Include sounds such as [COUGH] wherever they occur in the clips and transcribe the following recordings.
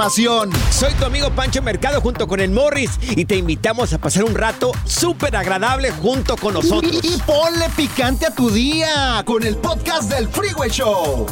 Soy tu amigo Pancho Mercado junto con el Morris y te invitamos a pasar un rato súper agradable junto con nosotros. Y, y ponle picante a tu día con el podcast del Freeway Show.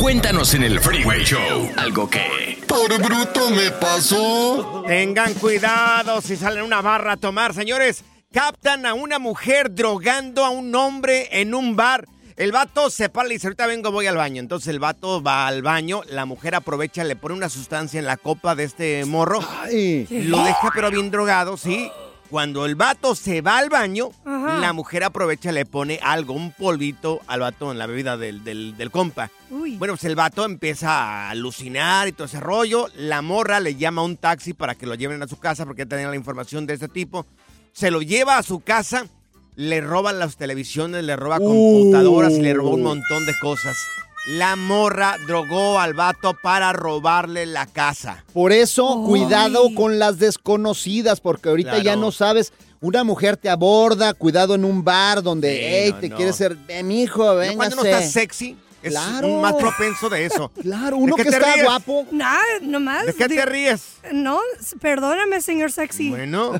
Cuéntanos en el Freeway Show algo que... Por bruto me pasó. Tengan cuidado si salen a una barra a tomar, señores. Captan a una mujer drogando a un hombre en un bar. El vato se para y dice, ahorita vengo, voy al baño. Entonces el vato va al baño, la mujer aprovecha, le pone una sustancia en la copa de este morro. Lo deja pero bien drogado, sí. Cuando el vato se va al baño, Ajá. la mujer aprovecha, le pone algo, un polvito al vato en la bebida del, del- del compa. Uy. Bueno, pues el vato empieza a alucinar y todo ese rollo. La morra le llama a un taxi para que lo lleven a su casa porque ya tenía la información de este tipo. Se lo lleva a su casa, le roba las televisiones, le roba computadoras y le roba un montón de cosas. La morra drogó al vato para robarle la casa. Por eso, cuidado con las desconocidas, porque ahorita ya no sabes. Una mujer te aborda, cuidado en un bar donde, Sí, hey, no, te no. quieres ser, ven hijo, ¿No? véngase. Cuando uno está sexy, es Claro. un más propenso de eso. [LAUGHS] Claro, uno ¿De que está ríes? guapo. Nada, nomás. ¿De qué te ríes? No, perdóname, señor sexy. Bueno.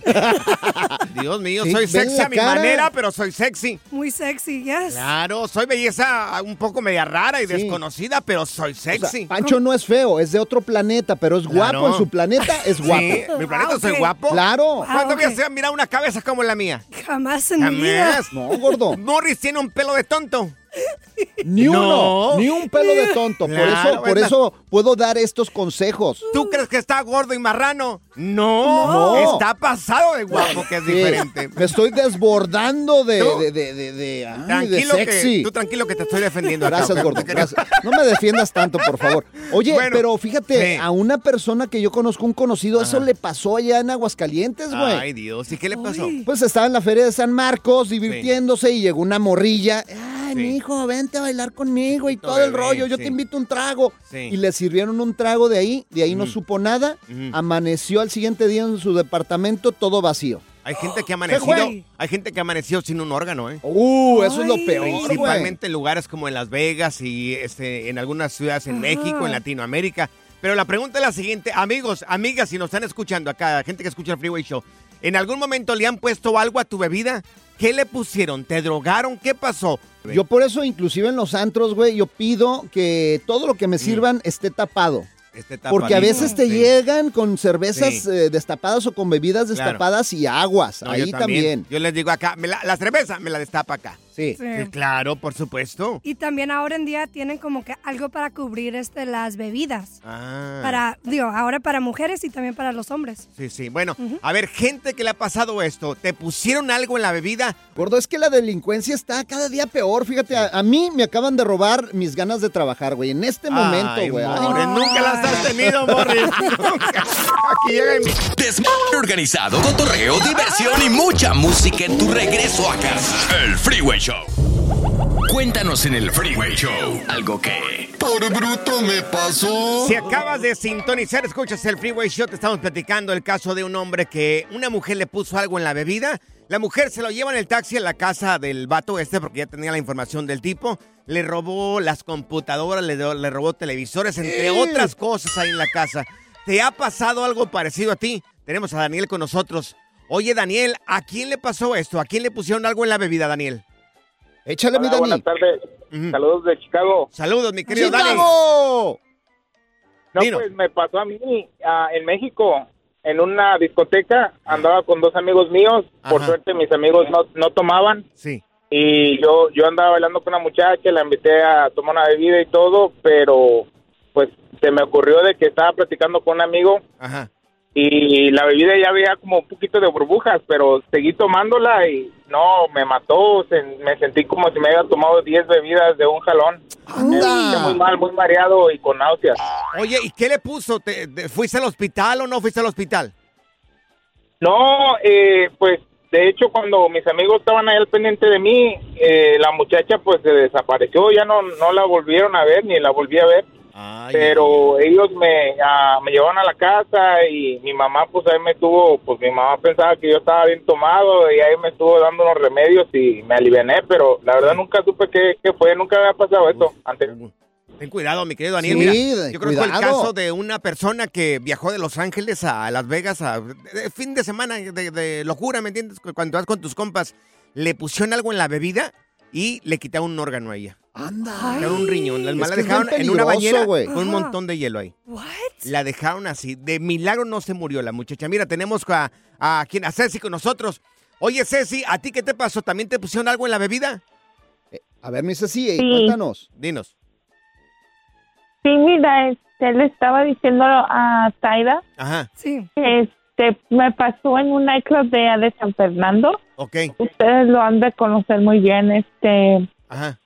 [LAUGHS] Dios mío, Sí, soy sexy a mi cara. manera, pero soy sexy. Muy sexy, yes. Claro, soy belleza un poco media rara y Sí. desconocida, pero soy O sea, sexy. Pancho no es feo, es de otro planeta, pero es guapo en su planeta, es guapo. Sí, mi planeta Ah, soy guapo. Claro. Ah, ¿Cuándo ok. habías mirado una cabeza como la mía? Jamás en mi vida. Jamás. No, gordo. Morris tiene un pelo de tonto. Ni No. uno, ni un pelo de tonto. Por eso, por eso puedo dar estos consejos. ¿Tú crees que está gordo y marrano? No, No. está pasado de guapo, que es Sí, diferente. Me estoy desbordando de, de, de, de, de- ay, sexy. que, tú tranquilo que te estoy defendiendo acá, Gracias, ¿ok? gordo. Gracias. No me defiendas tanto, por favor. Oye, Bueno, pero fíjate, sí. a una persona que yo conozco, un conocido, eso le pasó allá en Aguascalientes, güey. Ay, Dios, ¿y qué le pasó? Uy. Pues estaba en la feria de San Marcos divirtiéndose y llegó una morrilla. Ay, hijo, vente a bailar conmigo y todo el rollo. Yo sí. te invito un trago. Sí. Y le sirvieron un trago de ahí. De ahí no supo nada. Amaneció al siguiente día en su departamento todo vacío. Hay gente que ha [GASPS] amanecido, hay gente que ha amanecido sin un órgano, ¿eh? Uh, eso es lo peor. Principalmente en lugares como en Las Vegas y este, en algunas ciudades en Ajá. México, en Latinoamérica. Pero la pregunta es la siguiente, amigos, amigas, si nos están escuchando acá, gente que escucha el Freeway Show, ¿en algún momento le han puesto algo a tu bebida? ¿Qué le pusieron? ¿Te drogaron? ¿Qué pasó? Yo por eso, inclusive en los antros, güey, yo pido que todo lo que me sirvan esté tapado. Porque a veces te sí. llegan con cervezas Sí. eh, destapadas o con bebidas Claro. destapadas y aguas. No, yo Ahí también. Yo les digo acá, me la, la cerveza me la destapa acá. Sí. Sí. Claro, por supuesto. Y también ahora en día tienen como que algo para cubrir este, las bebidas. Ah. Para, digo, ahora para mujeres y también para los hombres. Sí, sí. Bueno, a ver, gente que le ha pasado esto, ¿te pusieron algo en la bebida? Gordo, es que la delincuencia está cada día peor. Fíjate, a, a mí me acaban de robar mis ganas de trabajar, güey. En este momento, güey. No. nunca las has tenido, Morris. [LAUGHS] Nunca. Aquí llega. Desmadre organizado, cotorreo, diversión y mucha música en tu regreso a casa. El Freeway Show. Cuéntanos en el Freeway Show algo que... Por bruto me pasó. Si acabas de sintonizar, escuchas el Freeway Show, te estamos platicando el caso de un hombre que una mujer le puso algo en la bebida. La mujer se lo lleva en el taxi a la casa del vato este porque ya tenía la información del tipo. Le robó las computadoras, le, robó televisores, entre otras cosas ahí en la casa. ¿Te ha pasado algo parecido a ti? Tenemos a Daniel con nosotros. Oye, Daniel, ¿a quién le pasó esto? ¿A quién le pusieron algo en la bebida, Daniel? Échale, mi Hola, Dani. buenas tardes. Saludos de Chicago. Saludos, mi querido Dani. ¡Chicago! No, pues me pasó a mí ah, en México, en una discoteca. Andaba con dos amigos míos. Por suerte, mis amigos no, no tomaban. Sí. Y yo, yo andaba bailando con una muchacha, la invité a tomar una bebida y todo, pero pues se me ocurrió de que estaba platicando con un amigo Ajá. Y la bebida ya había como un poquito de burbujas, pero seguí tomándola y no, me mató, se- me sentí como si me hubiera tomado 10 bebidas de un jalón. Me muy mal, muy mareado y con náuseas. Oye, ¿y qué le puso? ¿Te, te- ¿Fuiste al hospital o no fuiste al hospital? No, eh, pues de hecho cuando mis amigos estaban ahí al pendiente de mí, eh, la muchacha pues se desapareció, ya no, no la volvieron a ver ni la volví a ver. Pero ellos me, ah, me llevaron a la casa y mi mamá pues ahí me tuvo, pues mi mamá pensaba que yo estaba bien tomado y ahí me estuvo dando unos remedios y me aliviané, pero la verdad nunca supe qué, qué fue, nunca había pasado esto antes. Ten cuidado, mi querido Daniel. Sí, Mira, de- yo creo que fue el caso de una persona que viajó de Los Ángeles a Las Vegas a de- de fin de semana de, de locura, ¿me entiendes? Cuando vas con tus compas, le pusieron algo en la bebida y le quitaron un órgano a ella. Anda. Quitaron un riñón. La la dejaron en una bañera con un montón de hielo ahí. What? La dejaron así. De milagro no se murió la muchacha. Mira, tenemos a, a, quien, a Ceci con nosotros. Oye, Ceci, ¿a ti qué te pasó? ¿También te pusieron algo en la bebida? A ver, mi Ceci, Sí. cuéntanos. Dinos. Sí, mira, este, le estaba diciendo a Taira Ajá. Sí. que este, me pasó en un nightclub de, de San Fernando. Ok. Ustedes lo han de conocer muy bien. Este, Ajá.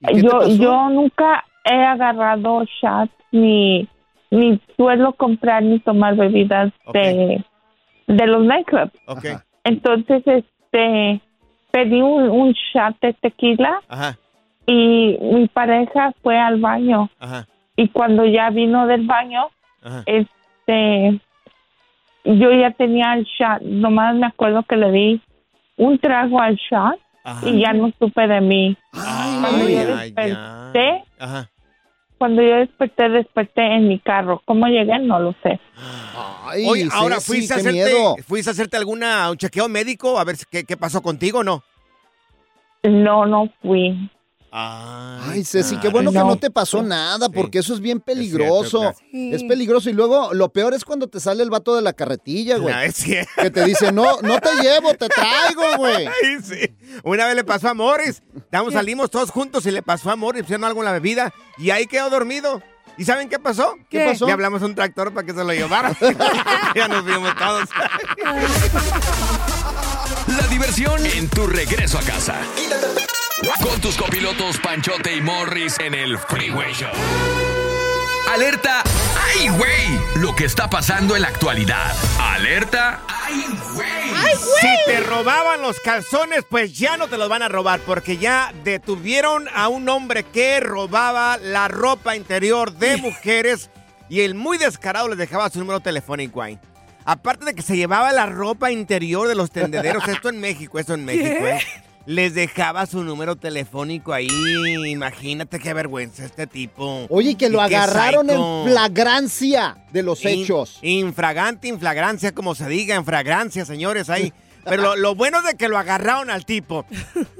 Yo, yo nunca he agarrado shots ni, ni suelo comprar ni tomar bebidas de, de los nightclubs. Ok. Entonces, este, pedí un, un shot de tequila Ajá. y mi pareja fue al baño. Ajá. Y cuando ya vino del baño, Ajá. este, yo ya tenía el shot. Nomás me acuerdo que le di un trago al shot Ajá. y ya no supe de mí. Cuando Ay, yo ay, desperté, Ajá. cuando yo desperté, desperté en mi carro. ¿Cómo llegué? No lo sé. Ay, Oye, ahora fuiste a hacerte, miedo. fuiste a hacerte alguna un chequeo médico a ver qué, qué pasó contigo o no. No, no fui. Ay, Ceci, qué bueno que No. te pasó nada, porque eso es bien peligroso. cierto, Es, peligroso. Y luego, lo peor es cuando te sale el vato de la carretilla, güey. Ah, es cierto. Que te dice, no, no te llevo, te traigo, güey. [LAUGHS] Ay, sí. Una vez le pasó a Morris. Estábamos, salimos todos juntos y le pasó a Morris, pusieron algo en la bebida y ahí quedó dormido. ¿Y saben qué pasó? ¿Qué pasó? Le hablamos a un tractor para que se lo llevara. [LAUGHS] ya nos vimos todos. La diversión en tu regreso a casa. Con tus copilotos Panchote y Morris en el Freeway Show. Alerta, ¡ay, güey! Lo que está pasando en la actualidad. Alerta, ¡ay, güey! Si te robaban los calzones, pues ya no te los van a robar, porque ya detuvieron a un hombre que robaba la ropa interior de mujeres y el muy descarado les dejaba su número telefónico ahí. Aparte de que se llevaba la ropa interior de los tendederos, [LAUGHS] esto en México, esto en México, ¿Qué? ¿eh? Les dejaba su número telefónico ahí. Imagínate qué vergüenza este tipo. Oye, que lo agarraron psycho. en flagrancia de los In- hechos. Infragante, inflagrancia, como se diga, en fragrancia, señores, ahí. Pero lo, lo bueno de que lo agarraron al tipo.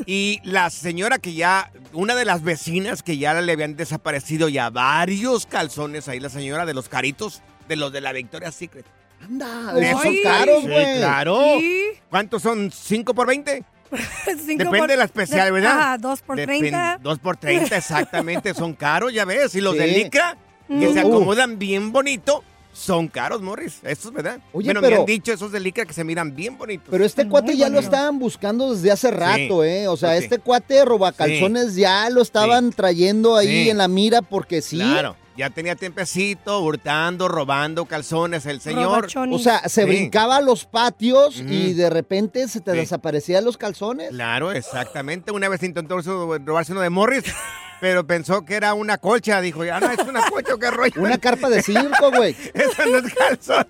Y la señora que ya, una de las vecinas que ya le habían desaparecido ya varios calzones ahí, la señora de los caritos, de los de la Victoria's Secret. Anda, De esos caros, Sí, claro. Sí. ¿Cuántos son? ¿5 por 20? [LAUGHS] Cinco Depende por- de la especial, de- ¿verdad? Ajá, dos por treinta. Dos por 30, [LAUGHS] exactamente. Son caros, ya ves. Y los de Sí. licra, que se acomodan bien bonito, son caros, Morris. Eso es verdad. Oye, bueno, me pero- han dicho esos de licra que se miran bien bonitos. Pero este cuate ya lo estaban buscando desde hace rato, ¿eh? O sea, Sí. este cuate robacalzones ya lo estaban trayendo ahí Sí. en la mira porque sí. Claro, ya tenía tiempecito, hurtando, robando calzones el señor. O sea, se Sí. brincaba a los patios y de repente se te Sí. desaparecían los calzones. Claro, exactamente. Una vez intentó robarse uno de Morris, pero pensó que era una colcha. Dijo, ya no, es una colcha, ¿o qué rollo. Una carpa de circo, güey. [LAUGHS] Eso no es calzón.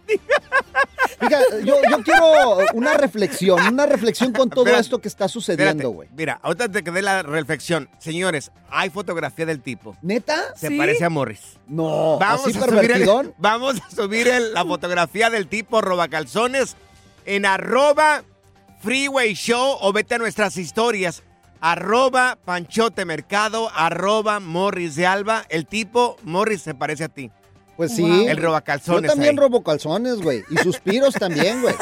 Fíjate, yo, yo quiero una reflexión, una reflexión con todo Espérate, esto que está sucediendo, güey. Mira, ahorita te quedé la reflexión. Señores, hay fotografía del tipo. ¿Neta? Se parece a Morris. No, Vamos así a subir, el- [LAUGHS] vamos a subir el- la fotografía del tipo robacalzones en arroba freeway show o vete a nuestras historias. Arroba Panchote Mercado, arroba Morris de Alba. El tipo Morris se parece a ti. Pues sí. El robacalzones. Yo también ahí. robo calzones, güey. Y suspiros también, güey.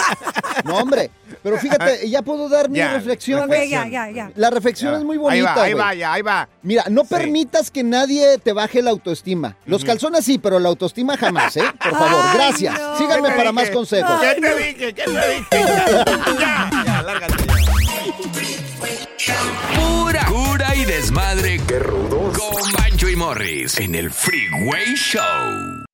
No, hombre. Pero fíjate, ya puedo dar mi Ya, reflexión, güey. ya, ya, ya. La reflexión es muy Ahí bonita, va, ahí va, ya, ahí va. Mira, no permitas que nadie te baje la autoestima. Los calzones sí, pero la autoestima jamás, ¿eh? Por favor, Ay, gracias. no. Síganme ¿Qué te para más consejos. ¿Qué te dije? ¿Qué te dije? Ya, ya, ya, lárgate. Desmadre. ¡Qué rudos! Con Bancho y Morris en el Freeway Show.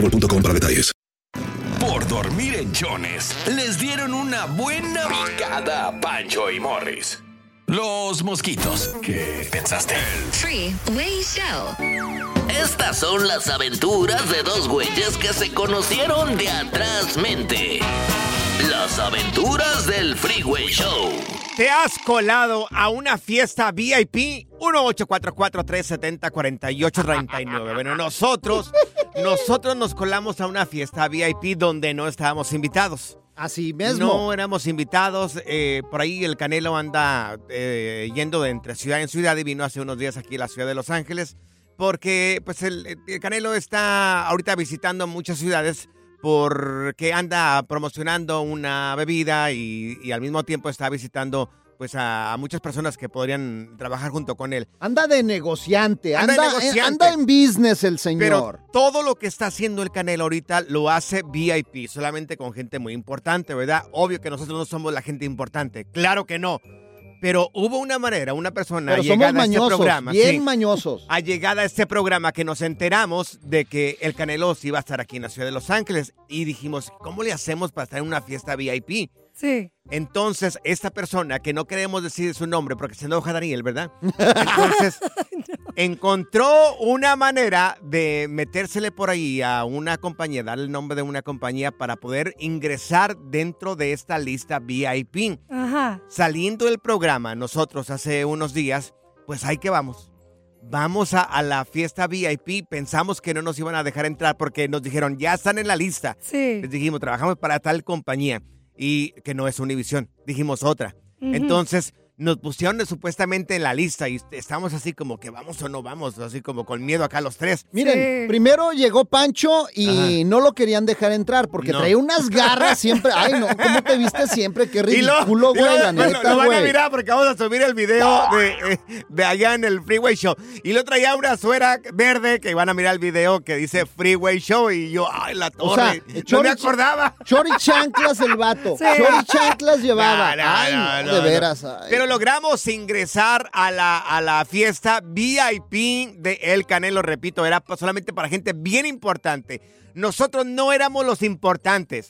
boostmobile.com para detalles. Por dormir en Jones, les dieron una buena picada a Pancho y Morris. Los mosquitos. ¿Qué pensaste? Freeway Show. Estas son las aventuras de dos güeyes que se conocieron de atrás mente. Las aventuras del Freeway Show. ¿Te has colado a una fiesta VIP? 1-844-370-4839. Bueno, nosotros, nosotros nos colamos a una fiesta VIP donde no estábamos invitados. Así mismo. No éramos invitados. eh, por ahí el Canelo anda eh, yendo de entre ciudad en ciudad y vino hace unos días aquí a la ciudad de Los Ángeles porque pues el, el Canelo está ahorita visitando muchas ciudades porque anda promocionando una bebida y, y al mismo tiempo está visitando pues a, a muchas personas que podrían trabajar junto con él. Anda de negociante, Anda anda, de en- negociante. anda en business el Pero señor. todo lo que está haciendo el Canelo ahorita lo hace VIP, solamente con gente muy importante, ¿verdad? Obvio que nosotros no somos la gente importante, claro que no. Pero hubo una manera, una persona Pero somos llegada a este programa, bien sí, mañosos. a llegada a este programa que nos enteramos de que el Canelo sí iba a estar aquí en la ciudad de Los Ángeles y dijimos, ¿cómo le hacemos para estar en una fiesta VIP? Sí. Entonces, esta persona, que no queremos decir su nombre porque se enoja Daniel, ¿verdad? [LAUGHS] Entonces, encontró una manera de metérsele por ahí a una compañía, darle el nombre de una compañía para poder ingresar dentro de esta lista VIP. Ajá. Saliendo del programa, nosotros hace unos días, pues ahí que vamos. Vamos a, a la fiesta VIP. Pensamos que no nos iban a dejar entrar porque nos dijeron, ya están en la lista. Sí. Les dijimos, trabajamos para tal compañía y que no es Univision. Dijimos otra. Entonces nos pusieron supuestamente en la lista y estamos así como que vamos o no vamos, así como con miedo acá los tres. Miren, primero llegó Pancho y no lo querían dejar entrar porque No. traía unas garras siempre. Ay, no, ¿cómo te viste siempre? Qué [LAUGHS] ridículo, güey, lo- la bueno, neta, lo van a mirar porque vamos a subir el video de, eh, de allá en el Freeway Show. Y lo traía una suera verde que van a mirar el video que dice Freeway Show y yo, ay, la torre. O sea, no me acordaba. Chori chanclas el vato. [LAUGHS] Sí. Chori chanclas llevaba. No, no, ay, no, no, no, de no. veras. ay. Pero logramos ingresar a la, a la fiesta VIP de El Canelo, repito, era solamente para gente bien importante. Nosotros no éramos los importantes.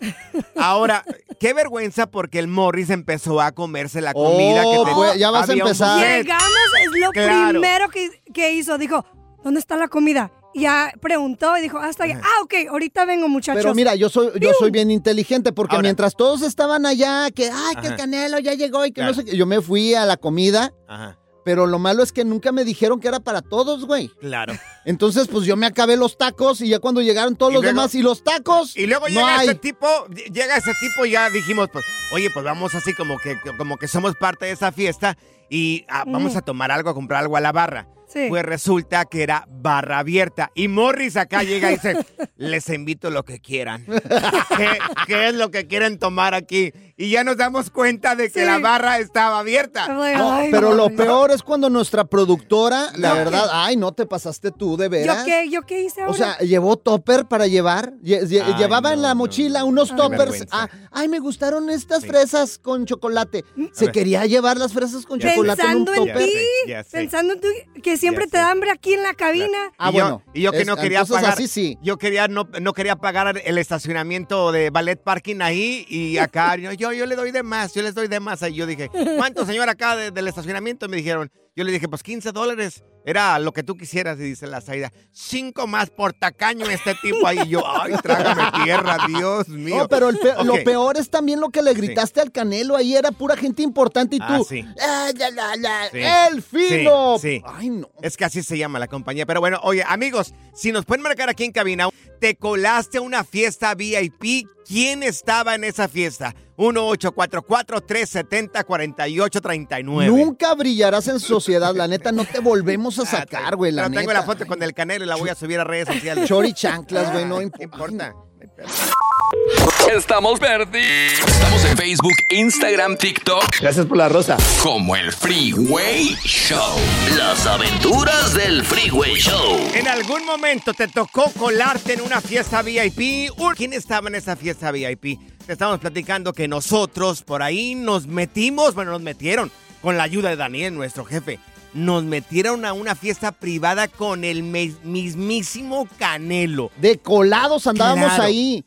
Ahora, [LAUGHS] qué vergüenza porque el Morris empezó a comerse la comida Oh, que te- pues, ya vas a empezar. Llegamos, es lo Claro. primero que, que hizo. Dijo, ¿dónde está la comida? Ya preguntó y dijo, hasta. Ah, ok, ahorita vengo, muchachos. Pero mira, yo soy, yo soy bien inteligente porque Ahora. mientras todos estaban allá, que ay, que el canelo ya llegó y que no sé qué, yo me fui a la comida, Ajá, pero lo malo es que nunca me dijeron que era para todos, güey. claro. Entonces, pues yo me acabé los tacos y ya cuando llegaron todos Y los luego- demás y los tacos, Y luego no llega hay. ese tipo, llega ese tipo y ya dijimos, pues, oye, pues vamos así como que, como que somos parte de esa fiesta y ah, vamos a tomar algo, a comprar algo a la barra. Sí. Pues resulta que era barra abierta. Y Morris acá llega y dice, [LAUGHS] les invito lo que quieran. ¿Qué, qué es lo que quieren tomar aquí? Y ya nos damos cuenta de que Sí. la barra estaba abierta. No, Ay, pero lo peor es cuando nuestra productora, la No. verdad, ay, no te pasaste tú, de ¿Yo veras. qué, ¿Yo qué hice ahora? O sea, llevó topper para llevar. lle- lle- Ay, llevaba en la mochila no. unos toppers. Ah, ay, me gustaron estas Sí. fresas con chocolate. Se quería llevar las fresas con chocolate en un Pensando en topper. ti, Ya sé. pensando en ti, que siempre Ya te sé. da hambre aquí en la cabina. Ah, y yo, bueno. y yo que Es- no quería pagar. así sí. Yo quería no, no quería pagar el estacionamiento de ballet parking ahí y acá yo, yo, yo le doy de más, yo les doy de más. Y yo dije, ¿cuánto señor acá de- del estacionamiento? Me dijeron, yo le dije, pues 15 dólares. Era lo que tú quisieras, y dice la Saida. Cinco más por tacaño este tipo ahí. Y yo, ay, trágame tierra, Dios mío. No, pero el pe- lo peor es también lo que le gritaste al Canelo. Ahí era pura gente importante y Ah, tú. sí. "Ah, ya, ya, ya, Sí. ¡El fino! Sí, sí. Ay, no. Es que así se llama la compañía. Pero bueno, oye, amigos, si nos pueden marcar aquí en cabina, te colaste a una fiesta VIP. ¿Quién estaba en esa fiesta? 1-844-370-4839. Nunca brillarás en sociedad, la neta, no te volvemos a [LAUGHS] sacar, güey, la neta. tengo la foto con el canelo y la voy a subir a redes sociales. Chori chanclas, güey, no ¿Qué imp- importa? [LAUGHS] Estamos verdes. Estamos en Facebook, Instagram, TikTok. Gracias por la rosa. Como el Freeway Show. Las aventuras del Freeway Show. En algún momento te tocó colarte en una fiesta VIP. ¿Quién estaba en esa fiesta VIP? Te estamos platicando que nosotros por ahí nos metimos, bueno, nos metieron con la ayuda de Daniel, nuestro jefe. Nos metieron a una fiesta privada con el mismísimo Canelo. De colados andábamos Claro. ahí.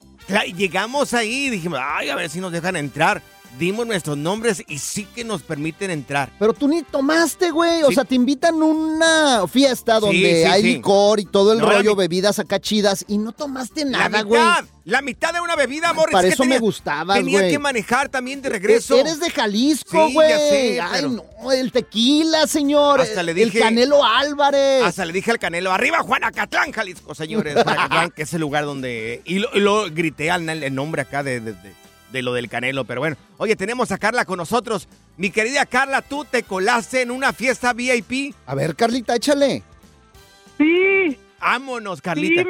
Llegamos ahí y dijimos, ay, a ver si nos dejan entrar. Dimos nuestros nombres y sí que nos permiten entrar. Pero tú ni tomaste, güey. O Sí. sea, te invitan a una fiesta donde sí, hay sí. licor y todo el No, rollo, bebidas acá chidas, y no tomaste nada, güey. la mitad de una bebida, Morris. Para que eso me tenía- gustabas, Tenía güey. que manejar también de regreso. Eres de Jalisco, Sí, güey. ya sé, Ay, pero- no, el tequila, señor. Hasta le El dije- Canelo Álvarez. Hasta le dije al Canelo, arriba Juanacatlán, Jalisco, señores, para que [LAUGHS] es el lugar donde... Y lo, y lo grité al el nombre acá de, de- de- de lo del Canelo, pero bueno. Oye, tenemos a Carla con nosotros. Mi querida Carla, tú te colaste en una fiesta VIP. A ver, Carlita, échale. Sí, Vámonos, Carlita. Sí.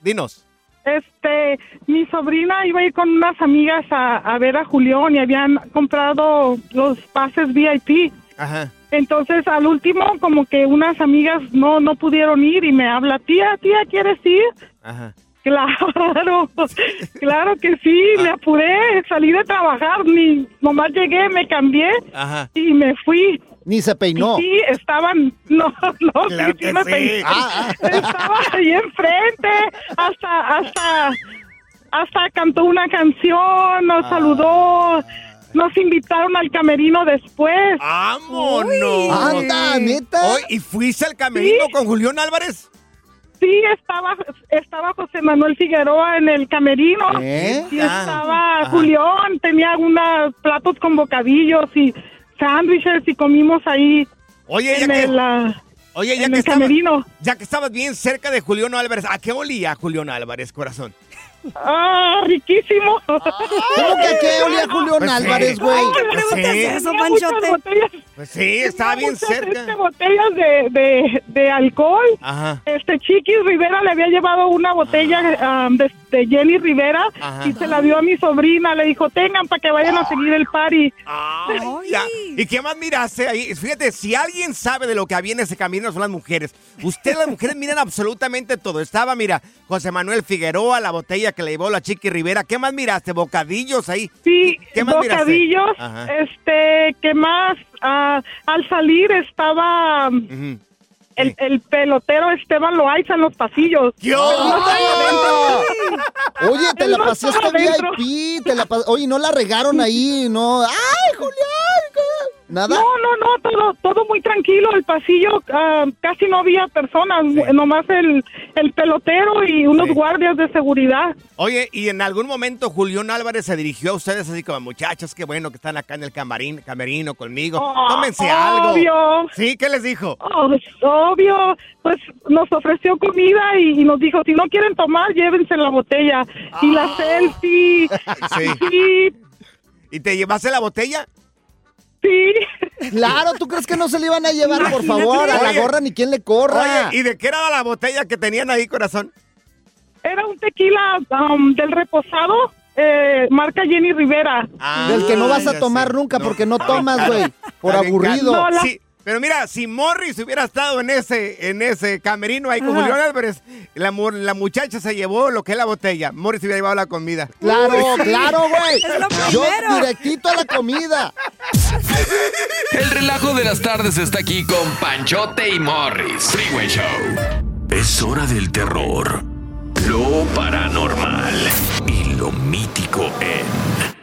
Dinos. este, mi sobrina iba a ir con unas amigas a, a ver a Julián y habían comprado los pases VIP. Ajá. Entonces, al último, como que unas amigas no, no pudieron ir y me habla, tía, tía, ¿quieres ir? Ajá. Claro, [LAUGHS] claro que sí, Ah. me apuré, salí de trabajar, ni nomás llegué, me cambié Ajá. y me fui. Ni se peinó. Y sí, estaban, [LAUGHS] no, no, Claro sí, que sí me sí. peiné. Ah, Estaba ahí enfrente, hasta, hasta, hasta cantó una canción, nos Ah. saludó. nos invitaron al camerino después. ¡Vámonos! Anda, neta. Oye, ¿Y fuiste al camerino Sí. con Julián Álvarez? Sí, estaba, estaba José Manuel Figueroa en el camerino. ¿Eh? Y Ah, estaba ajá. Julián, tenía unos platos con bocadillos y sándwiches y comimos ahí Oye, ya en que, el, ah, oye, ya en que el estabas, camerino. ya que estabas bien cerca de Julián Álvarez, ¿a qué olía Julián Álvarez, corazón? Ah, riquísimo. ¿Cómo que qué olía Julián Pues sí. Álvarez, güey? Pues preguntas sí. eso, Panchote? Pues sí, estaba bien cerca. este, botellas de, de, de alcohol. Ajá. Este Chiquis Rivera le había llevado una botella ah, de, de Jenny Rivera Ajá. y se la dio a mi sobrina. Le dijo, tengan para que vayan a seguir el party. Ay. ¿Y qué más miraste ahí? Fíjate, si alguien sabe de lo que había en ese camino son las mujeres. Ustedes las mujeres miran absolutamente todo. Estaba, mira, José Manuel Figueroa, la botella que le llevó la Chiqui Rivera. ¿Qué más miraste? ¿Bocadillos ahí? Sí, ¿Qué más miraste? bocadillos. Este, ¿qué más? Ah, al salir estaba el, el pelotero Esteban Loaiza en los pasillos. Adentro. Oye, te Él la no pasaste. VIP, te la pas- Oye, no la regaron ahí, no. ¡Ay, Julián! ¿Nada? No, no, no, todo, todo muy tranquilo. El pasillo ah, casi no había personas, nomás el, el pelotero y unos Sí. guardias de seguridad. Oye, ¿y en algún momento Julián Álvarez se dirigió a ustedes así como, muchachas, qué bueno que están acá en el camarín, camerino conmigo? Oh, Tómense algo. ¿Sí? ¿Qué les dijo? Oh, obvio, pues nos ofreció comida y, y nos dijo, si no quieren tomar, llévense la botella. Y la selfie. [LAUGHS] Sí. Sí, ¿Y te llevaste la botella? Sí. Claro, ¿tú crees que no se le iban a llevar, por favor? A la Oye. gorra ni quien le corra. Oye, ¿y de qué era la botella que tenían ahí, corazón? Era un tequila um, del reposado, eh, marca Jenny Rivera. Del que no vas Ah, a tomar sé. nunca No. porque no tomas, güey. Por aburrido. No, la- Sí, pero mira, si Morris hubiera estado en ese, en ese camerino ahí con Ajá. Julián Álvarez, la, mu- la muchacha se llevó lo que es la botella. Morris hubiera llevado la comida. Claro, claro, güey. Yo directito a la comida. [LAUGHS] El relajo de las tardes está aquí con Panchote y Morris. Freeway Show. Es hora del terror, lo paranormal y lo mítico en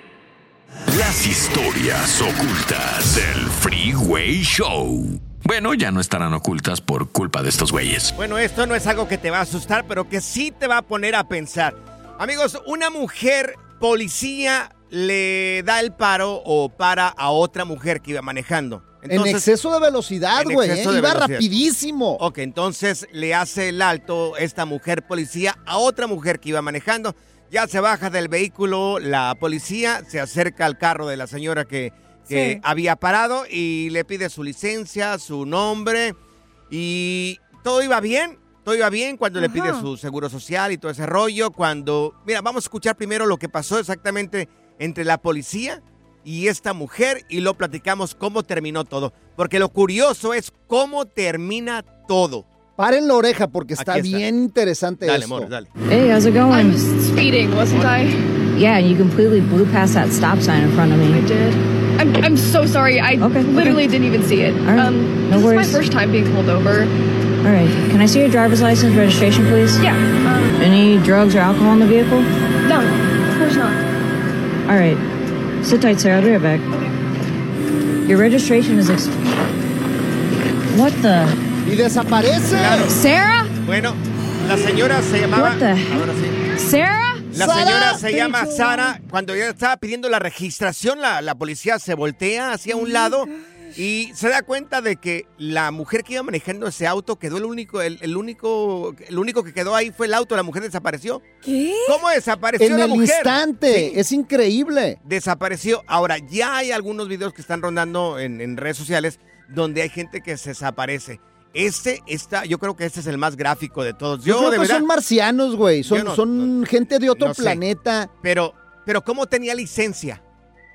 las historias ocultas del Freeway Show. Bueno, ya no estarán ocultas por culpa de estos güeyes. Bueno, esto no es algo que te va a asustar, pero que sí te va a poner a pensar. Amigos, una mujer policía le da el paro o para a otra mujer que iba manejando. en exceso de velocidad, güey. ¿eh? Iba velocidad. rapidísimo. Ok, entonces le hace el alto esta mujer policía a otra mujer que iba manejando. Ya se baja del vehículo la policía, se acerca al carro de la señora que, que Sí. había parado y le pide su licencia, su nombre y todo iba bien. Todo iba bien cuando le pide su seguro social y todo ese rollo. Cuando, mira, vamos a escuchar primero lo que pasó exactamente entre la policía y esta mujer y lo platicamos cómo terminó todo. Porque lo curioso es cómo termina todo. Paren la oreja porque está, está. bien interesante Dale, esto. amor, dale. Hey, how's it going? I was speeding, wasn't I? Yeah, and you completely blew past that stop sign in front of me. I did. I'm, I'm so sorry. I Okay, literally okay. didn't even see it. All right, Um, no this worries. is my first time being pulled over. All right, can I see your driver's license registration, please? Yeah. Um, Any drugs or alcohol in the vehicle? no, of course not. All right, sit tight, Sarah. I'll be right back. Your registration is. Ex- what the? Y desaparece. Sarah? Bueno, la señora se llamaba. What the- Ahora sí. Sarah? La Sara. señora se llama Sara. Cuando ella estaba pidiendo la registración, la, la policía se voltea hacia un lado y se da cuenta de que la mujer que iba manejando ese auto quedó el único, el, el único, el único que quedó ahí fue el auto. La mujer desapareció. ¿Qué? ¿Cómo desapareció En la el mujer? instante. Sí. Es increíble. desapareció. Ahora, ya hay algunos videos que están rondando en, en redes sociales donde hay gente que se desaparece. Este está, yo creo que este es el más gráfico de todos. Yo, Yo, creo de que verdad. son marcianos, güey. Son, no- son gente de otro no sé. planeta. Pero, pero ¿cómo tenía licencia?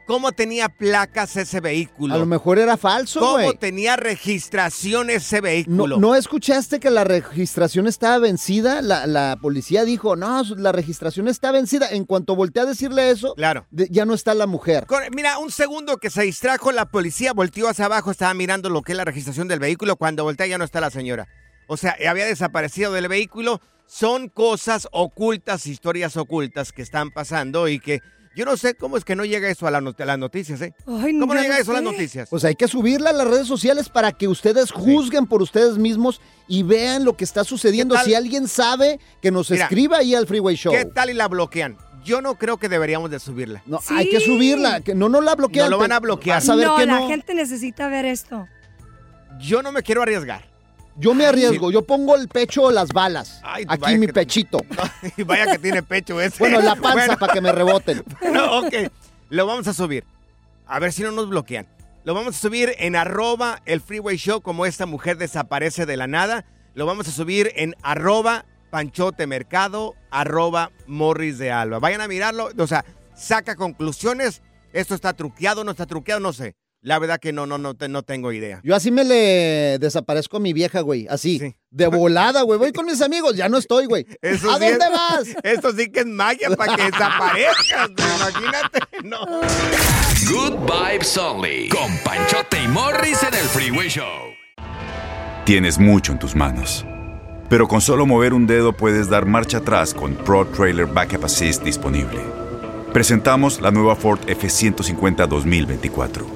¿Cómo tenía placas ese vehículo? A lo mejor era falso, ¿Cómo tenía registración ese ¿No, vehículo? ¿No escuchaste que la registración estaba vencida? La, la policía dijo, no, la registración está vencida. En cuanto volteé a decirle eso, Claro. de- ya no está la mujer. Con- mira, un segundo que se distrajo, la policía volteó hacia abajo, estaba mirando lo que es la registración del vehículo. Cuando voltea ya no está la señora. O sea, había desaparecido del vehículo. Son cosas ocultas, historias ocultas que están pasando y que Yo no sé cómo es que no llega eso a, la not- a las noticias, ¿eh? Ay, ¿Cómo no llega eso a las noticias? Pues hay que subirla a las redes sociales para que ustedes juzguen por ustedes mismos y vean lo que está sucediendo. Si alguien sabe, que nos Mira, escriba ahí al Freeway Show. ¿Qué tal y la bloquean? Yo no creo que deberíamos de subirla. No, Hay que subirla, que no, no la bloquean. No lo van a bloquear. Vas a ver no, que la no. gente necesita ver esto. Yo no me quiero arriesgar. Yo me arriesgo, yo pongo el pecho o las balas. Ay, Aquí mi que- pechito. [LAUGHS] Vaya que tiene pecho ese. Bueno, la panza Bueno, para que me reboten. [LAUGHS] no, ok, lo vamos a subir. A ver si no nos bloquean. Lo vamos a subir en arroba el Freeway Show como esta mujer desaparece de la nada. Lo vamos a subir en arroba Panchote Mercado, arroba Morris de Alba. Vayan a mirarlo, o sea, saca conclusiones. Esto está truqueado, no está truqueado, no sé. La verdad que no, no, no, te- no tengo idea. Yo así me le desaparezco a mi vieja, güey. Así. De volada, güey. Voy con mis amigos. Ya no estoy, güey. [LAUGHS] Eso ¿A sí dónde es- vas? [LAUGHS] Esto sí que es magia para que desaparezcas. Imagínate. No. Good Vibes Only. Con Panchote y Morris en el Freeway Show. Tienes mucho en tus manos. Pero con solo mover un dedo puedes dar marcha atrás con Pro Trailer Backup Assist disponible. Presentamos la nueva Ford F150 2024.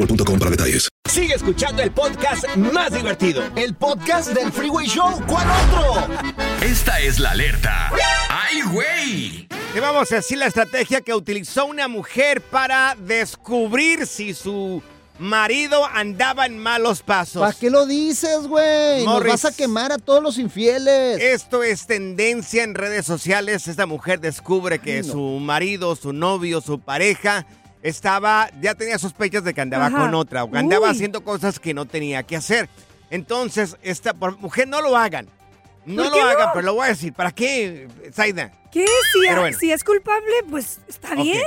boostmobile.com para detalles. Sigue escuchando el podcast más divertido. El podcast del Freeway Show. ¿Cuál otro? Esta es la alerta. ¡Ay, güey! Y vamos a decir la estrategia que utilizó una mujer para descubrir si su marido andaba en malos pasos. ¿Para qué lo dices, güey? Nos vas a quemar a todos los infieles. Esto es tendencia en redes sociales. Esta mujer descubre que Ay, no. su marido, su novio, su pareja estaba, ya tenía sospechas de que andaba Ajá. con otra o que andaba Uy. haciendo cosas que no tenía que hacer. Entonces, esta por- mujer no lo hagan. No ¿Por lo hagan, no? pero lo voy a decir. ¿Para qué, Zaida? ¿Qué? Si, Pero bueno. si es culpable, pues está bien.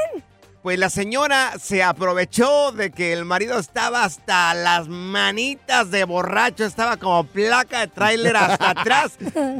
Pues la señora se aprovechó de que el marido estaba hasta las manitas de borracho, estaba como placa de tráiler hasta [LAUGHS] atrás,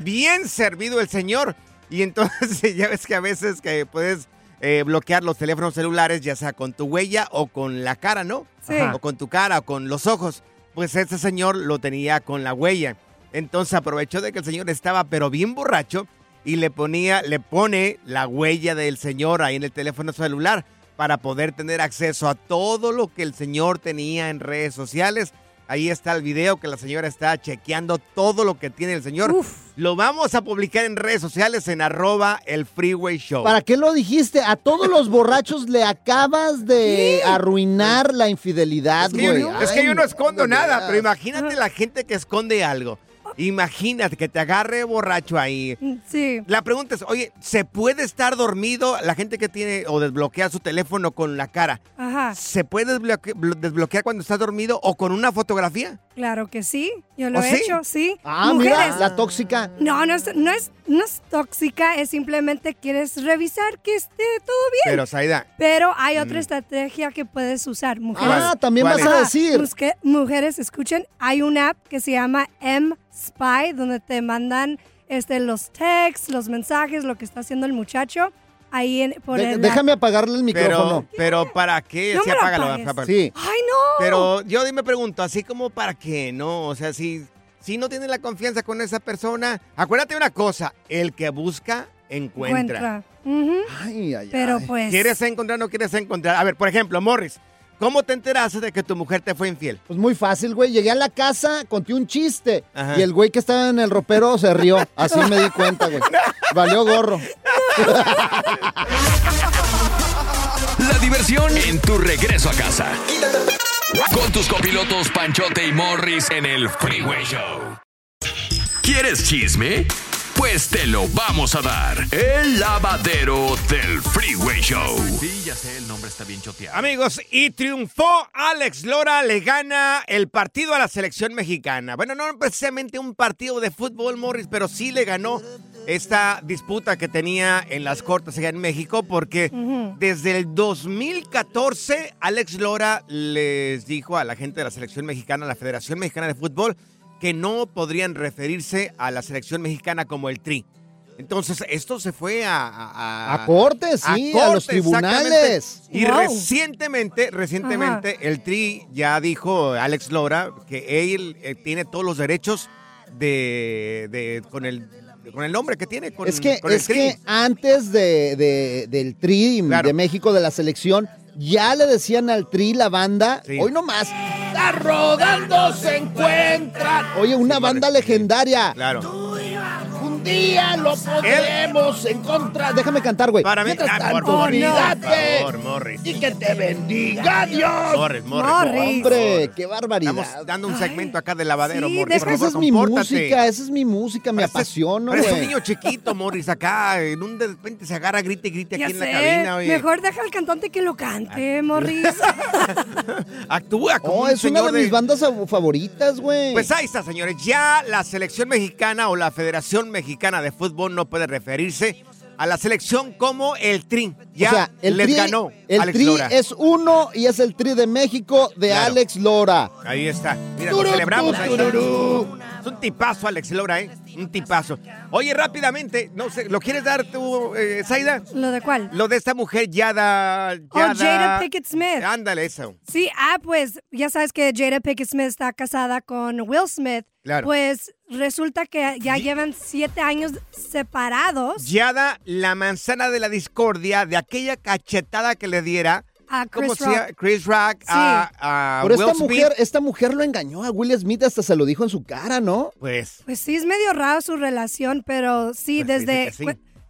bien servido el señor. Y entonces [LAUGHS] ya ves que a veces que puedes eh, bloquear los teléfonos celulares, ya sea con tu huella o con la cara, ¿no? Sí. O con tu cara o con los ojos. Pues este señor lo tenía con la huella. Entonces aprovechó de que el señor estaba pero bien borracho y le ponía, le pone la huella del señor ahí en el teléfono celular para poder tener acceso a todo lo que el señor tenía en redes sociales. Ahí está el video que la señora está chequeando todo lo que tiene el señor. Lo vamos a publicar en redes sociales en arroba el freeway show. ¿Para qué lo dijiste? A todos los borrachos le acabas de arruinar la infidelidad, Es que, yo, es que yo no escondo nada, pero imagínate la gente que esconde algo. Imagínate que te agarre borracho ahí. Sí. La pregunta es, oye, ¿se puede estar dormido la gente que tiene o desbloquea su teléfono con la cara? Ajá. ¿Se puede desbloque- blo- desbloquear cuando estás dormido o con una fotografía? Claro que sí. Yo lo ¿Oh, he sí? hecho, sí. Ah, mira, la tóxica. No, no es, no, es, no es tóxica, es simplemente quieres revisar que esté todo bien. Pero, Saida, Pero hay otra Mm. estrategia que puedes usar, mujeres. Ah, también ¿Cuál vas a decir. Busque- mujeres, escuchen, hay una app que se llama M-Spy, donde te mandan este, los texts, los mensajes, lo que está haciendo el muchacho. Ahí en, por De- el- déjame apagarle el micrófono. pero, pero ¿para qué? No Sí, apágalo. Sí. ¡Ay, no! Pero yo me pregunto, así como para qué, ¿no? O sea, si, si no tienes la confianza con esa persona, acuérdate una cosa, el que busca encuentra. Encuentra. Ujú. Pero pues. ¿Quieres encontrar o no quieres encontrar? A ver, por ejemplo, Morris, ¿cómo te enteraste de que tu mujer te fue infiel? Pues muy fácil, güey. Llegué a la casa, conté un chiste. Ajá. Y el güey que estaba en el ropero se rió. Así me di cuenta, güey. Valió gorro. La diversión en tu regreso a casa. Con tus copilotos Panchote y Morris en el Freeway Show. ¿Quieres chisme? Pues te lo vamos a dar. El lavadero del Freeway Show. Sí, ya sé, el nombre está bien choteado. Amigos, y triunfó Alex Lora, le gana el partido a la selección mexicana. Bueno, no precisamente un partido de fútbol, Morris, pero sí le ganó esta disputa que tenía en las cortes allá en México, porque desde el 2014 Alex Lora les dijo a la gente de la selección mexicana, a la Federación Mexicana de Fútbol, que no podrían referirse a la selección mexicana como el Tri. Entonces, esto se fue a... A, A cortes, sí, a los tribunales. Y Wow. recientemente, recientemente, el Tri ya dijo, Alex Lora, que él eh, tiene todos los derechos de, de- con el con el nombre que tiene, con, es que, con el es Tri. que antes de, de- del Tri de México, de la selección, ya le decían al Tri la banda, hoy nomás, está rodando, se encuentran. Oye, una banda legendaria. Claro. Día lo podremos encontrar. Déjame cantar, güey. Para mí, Mientras ah, tanto, por favor, olvídate. por favor, Morris. Y que te bendiga Dios. Morris, Morris. Hombre, qué barbaridad. Estamos dando un segmento acá de lavadero, Sí, Morris. esa favor, es mi compórtate. música, esa es mi música, me apasiono, Pero es un güey. niño chiquito, Morris, acá. En un de repente se agarra, grite y grite Ya aquí en la cabina. Oye. mejor deja al cantante que lo cante, Morris. [LAUGHS] Actúa como Oh, un es una señor de mis bandas av- favoritas, güey. Pues ahí está, señores. Ya la selección mexicana o la Federación Mexicana de Fútbol no puede referirse a la selección como el Tri. Ya o sea, el les tri, ganó el Alex tri Lora. es uno y es el tri de México de Claro. Alex Lora. Ahí está. Mira, lo celebramos. ahí está. Es un tipazo, Alex Lora, ¿eh? Un tipazo. Oye, rápidamente, no sé, ¿lo quieres dar tú, eh, Zaida? ¿Lo de cuál? Lo de esta mujer, Yada. Oh, Jada Pickett Smith. Ándale, eso. Sí, ah, pues ya sabes que Jada Pickett Smith está casada con Will Smith. Claro. Pues resulta que ya llevan siete años separados Yada, la manzana de la discordia, de aquella cachetada que le diera. a ¿Cómo Chris? Rock. Chris Rock a, a Pero Will esta Smith. mujer, esta mujer lo engañó a Will Smith, hasta se lo dijo en su cara, ¿no? Pues. Pues sí, es medio raro su relación, pero sí, Pues desde, sí.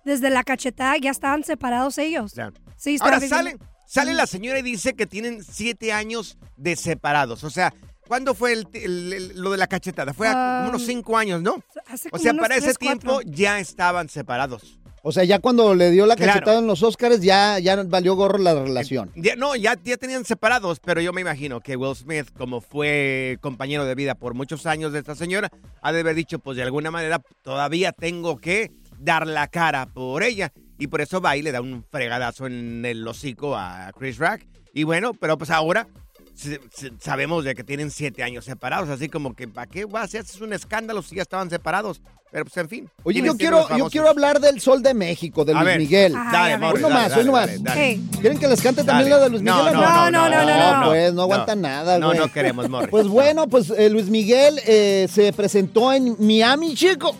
desde la cachetada ya estaban separados ellos. Claro. Sí, Ahora viviendo- sale, sale la señora y dice que tienen siete años de separados. O sea, ¿cuándo fue el- el- el- lo de la cachetada? Fue Ah, como unos cinco años, ¿no? Hace O sea, unos para ese tiempo ya estaban separados. O sea, ya cuando le dio la Claro. cachetada en los Oscars, ya, ya valió gorro la relación. Ya- no, ya, ya tenían separados, pero yo me imagino que Will Smith, como fue compañero de vida por muchos años de esta señora, ha de haber dicho, pues de alguna manera todavía tengo que dar la cara por ella. Y por eso va y le da un fregadazo en el hocico a Chris Rock. Y bueno, pero pues ahora sabemos de que tienen siete años separados, así como que ¿para qué vas? Si haces un escándalo si ya estaban separados. Pero pues en fin. Oye, ¿quiénes yo quiero, yo quiero hablar del Sol de México, de Luis ver. Miguel. Ay, Dale, a ver. Hoy Morris, no dale, más, dale, hoy no más. dale. ¿Quieren que les cante también la de Luis No, Miguel? no, no, no, no, no. pues no No. aguantan nada, No, güey. no queremos, Morris. Pues bueno, pues eh, Luis Miguel eh, se presentó en Miami, chico.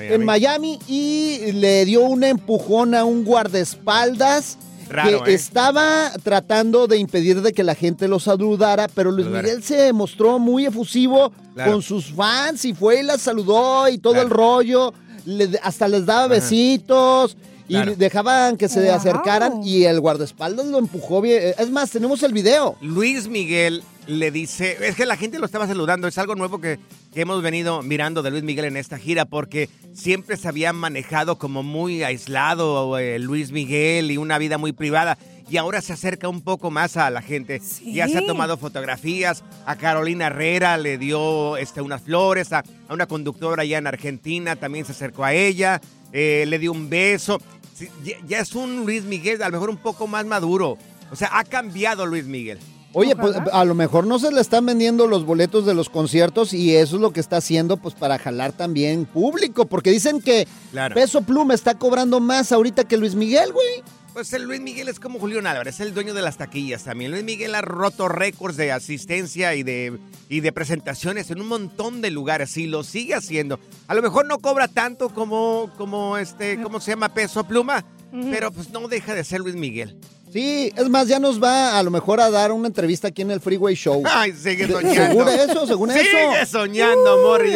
En Miami y le dio un empujón a un guardaespaldas Raro, que ¿eh? estaba tratando de impedir de que la gente lo saludara, pero Luis. Miguel se mostró muy efusivo Claro. con sus fans y fue y la saludó y todo el rollo, le- hasta les daba besitos. Y Claro. dejaban que se Wow. acercaran y el guardaespaldas lo empujó bien. Es más, tenemos el video. Luis Miguel le dice, es que la gente lo estaba saludando, es algo nuevo que, que hemos venido mirando de Luis Miguel en esta gira, porque siempre se había manejado como muy aislado eh, Luis Miguel y una vida muy privada, y ahora se acerca un poco más a la gente. Ya se ha tomado fotografías, a Carolina Herrera le dio este, unas flores, a, a una conductora allá en Argentina también se acercó a ella, eh, le dio un beso. Sí, ya, ya es un Luis Miguel a lo mejor un poco más maduro, o sea, ha cambiado Luis Miguel. Oye, pues a lo mejor no se le están vendiendo los boletos de los conciertos y eso es lo que está haciendo pues para jalar también público, porque dicen que Claro. Peso Pluma está cobrando más ahorita que Luis Miguel, güey. Pues el Luis Miguel es como Julián Álvarez, es el dueño de las taquillas también. Luis Miguel ha roto récords de asistencia y de, y de presentaciones en un montón de lugares y lo sigue haciendo. A lo mejor no cobra tanto como, como este, ¿cómo se llama? Peso pluma, pero pues no deja de ser Luis Miguel. Sí, es más, ya nos va a lo mejor a dar una entrevista aquí en el Freeway Show. [LAUGHS] Ay, sigue soñando. Según eso, según eso. Sigue soñando, Morri.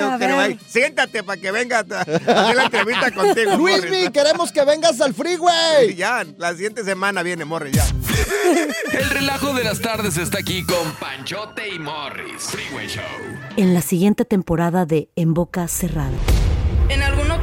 Siéntate para que venga a hacer la entrevista contigo, Luismi, queremos que vengas al Freeway. Ya, la siguiente semana viene, Morri, ya. [LAUGHS] El relajo de las tardes está aquí con Panchote y Morris. Freeway Show. En la siguiente temporada de En Boca Cerrada.